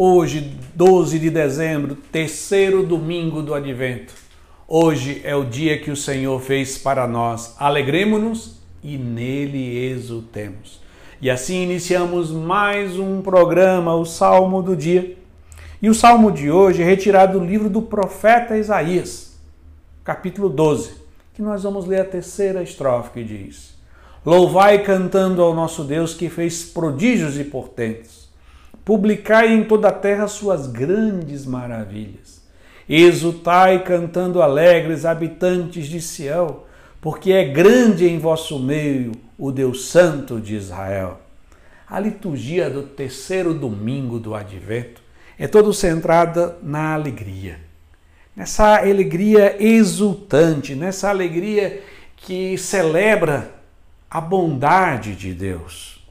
Hoje, 12 de dezembro, terceiro domingo do advento. Hoje é o dia que o Senhor fez para nós. Alegremos-nos e nele exultemos. E assim iniciamos mais um programa, o Salmo do Dia. E o salmo de hoje é retirado do livro do profeta Isaías, capítulo 12, que nós vamos ler a terceira estrofe que diz: Louvai cantando ao nosso Deus que fez prodígios e portentos. Publicai em toda a terra suas grandes maravilhas. Exultai cantando alegres, habitantes de Sião, porque é grande em vosso meio o Deus Santo de Israel. A liturgia do terceiro domingo do advento é toda centrada na alegria. Nessa alegria exultante, nessa alegria que celebra a bondade de Deus.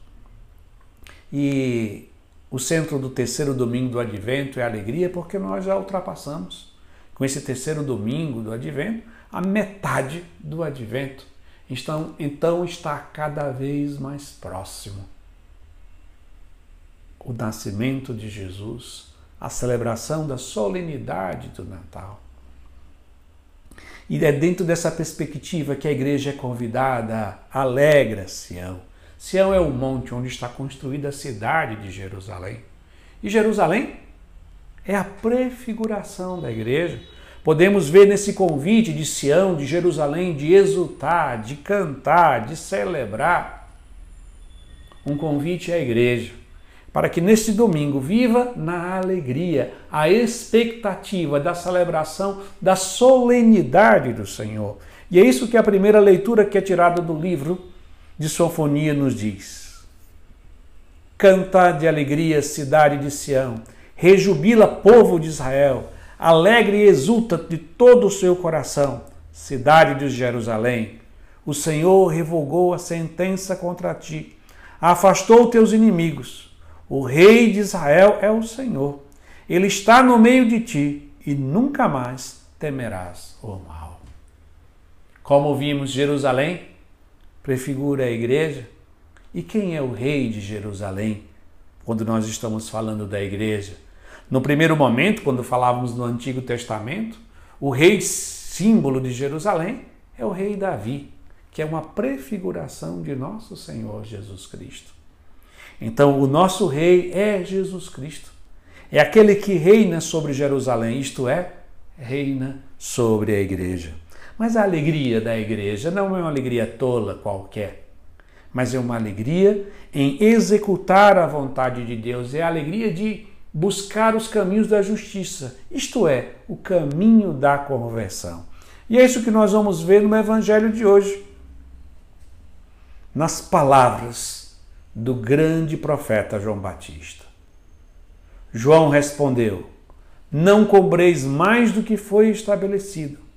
E o centro do terceiro domingo do advento é alegria, porque nós já ultrapassamos, com esse terceiro domingo do advento, a metade do advento. Então, então está cada vez mais próximo o nascimento de Jesus, a celebração da solenidade do Natal. E é dentro dessa perspectiva que a igreja é convidada a alegra Sião. É o monte onde está construída a cidade de Jerusalém. E Jerusalém é a prefiguração da igreja. Podemos ver nesse convite de Sião, de Jerusalém, de exultar, de cantar, de celebrar. Um convite à igreja para que neste domingo viva na alegria, a expectativa da celebração da solenidade do Senhor. E é isso que a primeira leitura que é tirada do livro de Sofonia nos diz. Canta de alegria, cidade de Sião, rejubila, povo de Israel, alegre e exulta de todo o seu coração, cidade de Jerusalém. O Senhor revogou a sentença contra ti, afastou teus inimigos o rei de Israel é o Senhor. Ele está no meio de ti e nunca mais temerás o mal. Como vimos, Jerusalém prefigura a igreja. E quem é o rei de Jerusalém? Quando nós estamos falando da igreja. No primeiro momento, quando falávamos no Antigo Testamento, o rei símbolo de Jerusalém é o rei Davi, que é uma prefiguração de nosso Senhor Jesus Cristo. Então, o nosso rei é Jesus Cristo. É aquele que reina sobre Jerusalém, isto é, reina sobre a igreja. Mas a alegria da igreja não é uma alegria tola qualquer, mas é uma alegria em executar a vontade de Deus, é a alegria de buscar os caminhos da justiça, isto é, o caminho da conversão. E é isso que nós vamos ver no evangelho de hoje. Nas palavras do grande profeta João Batista. João respondeu: Não cobreis mais do que foi estabelecido.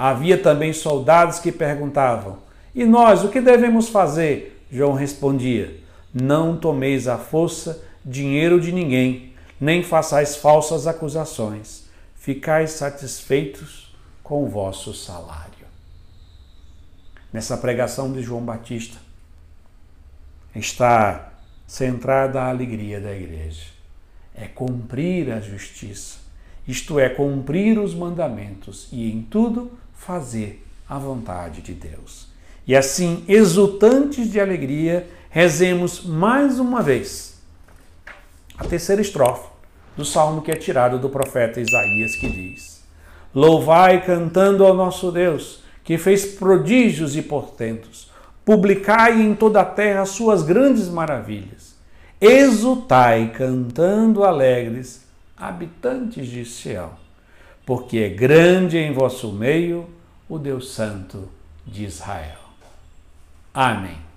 Havia também soldados que perguntavam: E nós, o que devemos fazer? João respondia: Não tomeis à força dinheiro de ninguém, nem façais falsas acusações. Ficais satisfeitos com o vosso salário. Nessa pregação de João Batista, está centrada a alegria da igreja. É cumprir a justiça, isto é, cumprir os mandamentos e em tudo fazer a vontade de Deus. E assim, exultantes de alegria, rezemos mais uma vez a terceira estrofe do salmo que é tirado do profeta Isaías, que diz: Louvai cantando ao nosso Deus, que fez prodígios e portentos publicai em toda a terra suas grandes maravilhas. Exultai, cantando alegres, habitantes de Sião, porque é grande em vosso meio o Deus Santo de Israel. Amém.